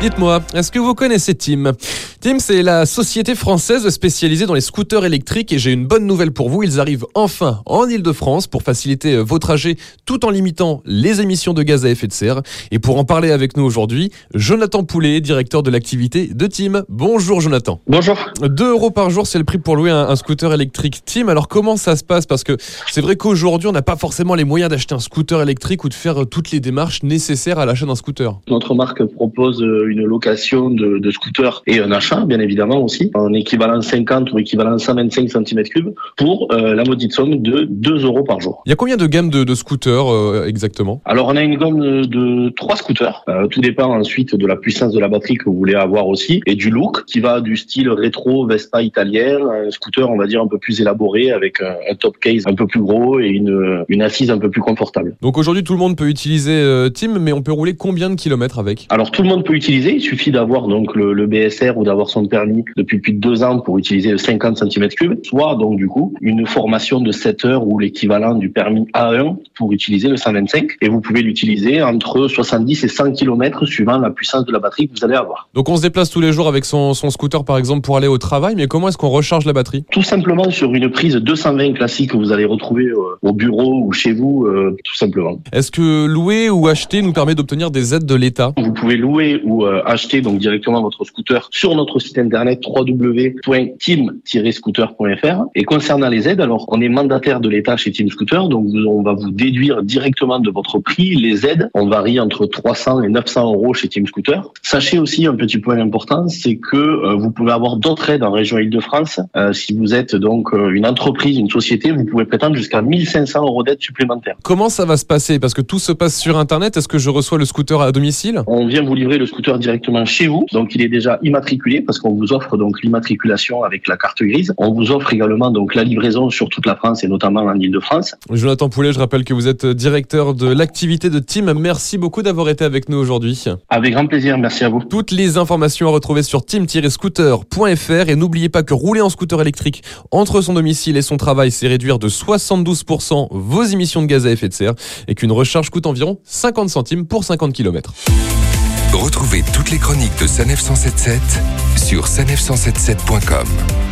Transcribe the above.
Dites-moi, est-ce que vous connaissez Tim? Tim, c'est la société française spécialisée dans les scooters électriques et j'ai une bonne nouvelle pour vous, ils arrivent enfin en Ile-de-France pour faciliter euh, vos trajets tout en limitant les émissions de gaz à effet de serre. Et pour en parler avec nous aujourd'hui, Jonathan Poulet, directeur de l'activité de Tim. Bonjour Jonathan. Bonjour. 2 euros par jour, c'est le prix pour louer un, un scooter électrique Tim. Alors comment ça se passe? Parce que c'est vrai qu'aujourd'hui, on n'a pas forcément les moyens d'acheter un scooter électrique ou de faire euh, toutes les démarches nécessaires à l'achat d'un scooter. Notre marque propose euh, une location de, de scooter et un achat, bien évidemment aussi, en équivalent 50 ou équivalent 125 cm3 pour euh, la maudite somme de 2 euros par jour. Il y a combien de gammes de, de scooters euh, exactement? Alors on a une gamme de, de trois scooters. Euh, tout dépend ensuite de la puissance de la batterie que vous voulez avoir aussi et du look qui va du style rétro Vespa italien, un scooter on va dire un peu plus élaboré avec un, un top case un peu plus gros et une, une assise un peu plus confortable. Donc aujourd'hui, tout le monde peut utiliser euh, Tim, mais on peut rouler combien de kilomètres avec? Alors tout le monde peut utiliser, il suffit d'avoir donc le, le BSR ou d'avoir son permis depuis plus de deux ans pour utiliser le 50 cm3, soit donc du coup une formation de 7 heures ou l'équivalent du permis A1 pour utiliser le 125 et vous pouvez l'utiliser entre 70 et 100 km suivant la puissance de la batterie que vous allez avoir. Donc on se déplace tous les jours avec son, son scooter par exemple pour aller au travail, mais comment est-ce qu'on recharge la batterie? Tout simplement sur une prise 220 classique que vous allez retrouver euh, au bureau ou chez vous, euh, tout simplement. Est-ce que louer ou acheter nous permet d'obtenir des aides de l'État? Vous pouvez louer ou euh, acheter donc directement votre scooter sur notre site internet www.team-scooter.fr. Et concernant les aides, alors on est mandataire de l'État chez Team Scooter, donc on va vous déduire directement de votre prix les aides. On varie entre 300 et 900 euros chez Team Scooter. Sachez aussi un petit point important, c'est que euh, vous pouvez avoir d'autres aides en région Île-de-France. Euh, si vous êtes donc euh, une entreprise, une société, vous pouvez prétendre jusqu'à 1500 euros d'aide supplémentaire. Comment ça va se passer? Parce que tout se passe sur Internet. Est-ce que je reçois le scooter à domicile? On vient vous livrer le scooter directement chez vous, donc il est déjà immatriculé parce qu'on vous offre donc l'immatriculation avec la carte grise. On vous offre également donc la livraison sur toute la France et notamment en Île-de-France. Jonathan Poulet, je rappelle que vous êtes directeur de l'activité de Tim. Merci beaucoup d'avoir été avec nous aujourd'hui. Avec grand plaisir, merci à vous. Toutes les informations à retrouver sur team-scooter.fr et n'oubliez pas que rouler en scooter électrique entre son domicile et son travail, c'est réduire de 72% vos émissions de gaz à effet de serre et qu'une recharge coûte environ 50 centimes pour 50 km. Retrouvez toutes les chroniques de Sanef 177 sur sanef177.com.